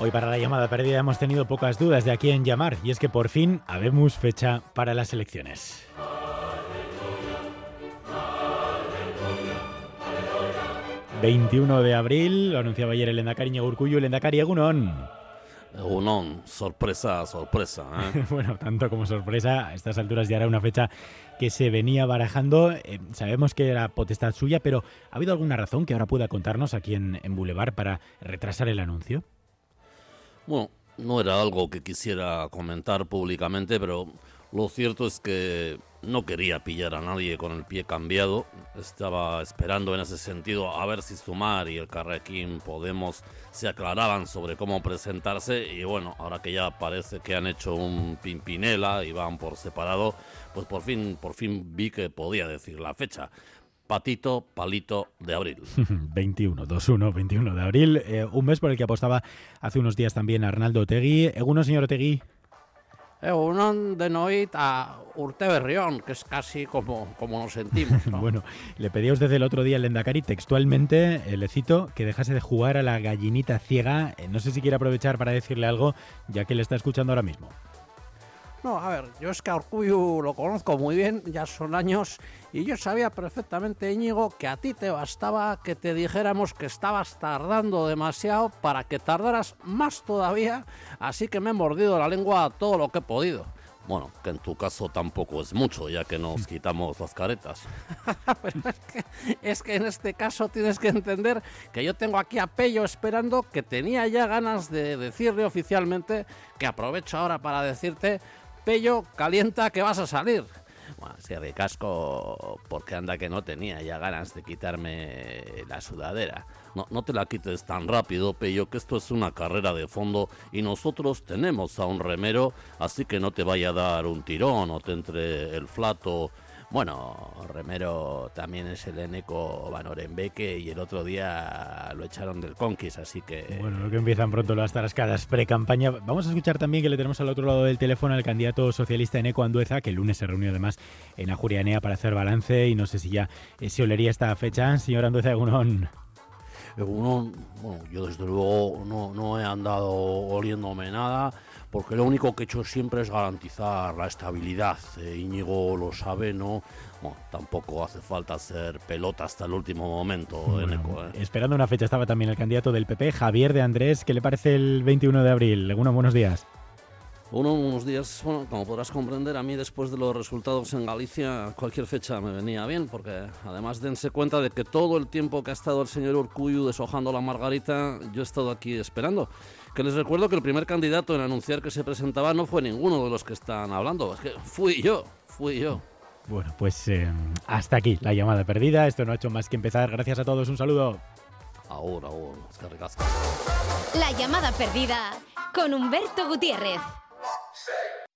Hoy para la llamada perdida hemos tenido pocas dudas de a quién llamar y es que por fin habemos fecha para las elecciones. 21 de abril, lo anunciaba ayer el Endacari Ñegurcuyo, el Endacari Egunon. Egunon, sorpresa, sorpresa. ¿eh? bueno, tanto como sorpresa, a estas alturas ya era una fecha que se venía barajando. Eh, sabemos que era potestad suya, pero ¿ha habido alguna razón que ahora pueda contarnos aquí en, en Boulevard para retrasar el anuncio? Bueno, no era algo que quisiera comentar públicamente, pero lo cierto es que no quería pillar a nadie con el pie cambiado. Estaba esperando en ese sentido a ver si Sumar y el Carrequín Podemos se aclaraban sobre cómo presentarse. Y bueno, ahora que ya parece que han hecho un pimpinela y van por separado, pues por fin, por fin vi que podía decir la fecha. Patito, palito de abril. 21, 21, 21 de abril. Eh, un mes por el que apostaba hace unos días también Arnaldo Otegui. ¿Eguno, señor Otegui? uno de noit a Urte Berrión, que es casi como, como nos sentimos. bueno, le pedía usted el otro día al Lendakari textualmente, eh, le cito, que dejase de jugar a la gallinita ciega. Eh, no sé si quiere aprovechar para decirle algo, ya que le está escuchando ahora mismo. No, a ver, yo es que a Orcuyo lo conozco muy bien, ya son años, y yo sabía perfectamente, Íñigo, que a ti te bastaba que te dijéramos que estabas tardando demasiado para que tardaras más todavía, así que me he mordido la lengua todo lo que he podido. Bueno, que en tu caso tampoco es mucho, ya que nos quitamos las caretas. Pero es que, es que en este caso tienes que entender que yo tengo aquí a Pello esperando que tenía ya ganas de decirle oficialmente que aprovecho ahora para decirte Pello, calienta que vas a salir. Bueno, si de casco, porque anda que no tenía ya ganas de quitarme la sudadera. No, no te la quites tan rápido, Pello, que esto es una carrera de fondo y nosotros tenemos a un remero, así que no te vaya a dar un tirón o te entre el flato bueno, Remero también es el Eneco Van Orenbeque y el otro día lo echaron del Conquist, así que... Bueno, lo que empiezan pronto las tarascadas pre-campaña. Vamos a escuchar también que le tenemos al otro lado del teléfono al candidato socialista Eneco Andueza, que el lunes se reunió además en Ajurianea para hacer balance y no sé si ya se olería esta fecha. Señor Andueza, Egunon. Egunon, bueno, yo desde luego no, no he andado oliéndome nada porque lo único que he hecho siempre es garantizar la estabilidad. Eh, Íñigo lo sabe, ¿no? Bueno, tampoco hace falta hacer pelota hasta el último momento. Eneco, ¿eh? Esperando una fecha estaba también el candidato del PP, Javier de Andrés. ¿Qué le parece el 21 de abril? Algunos buenos días. Uno, unos días, bueno, como podrás comprender, a mí después de los resultados en Galicia, cualquier fecha me venía bien, porque además dense cuenta de que todo el tiempo que ha estado el señor Urcuyu deshojando la margarita, yo he estado aquí esperando. Que les recuerdo que el primer candidato en anunciar que se presentaba no fue ninguno de los que están hablando, es que fui yo, fui yo. Bueno, pues eh, hasta aquí la llamada perdida. Esto no ha hecho más que empezar. Gracias a todos, un saludo. Ahora, ahora, es que La llamada perdida con Humberto Gutiérrez.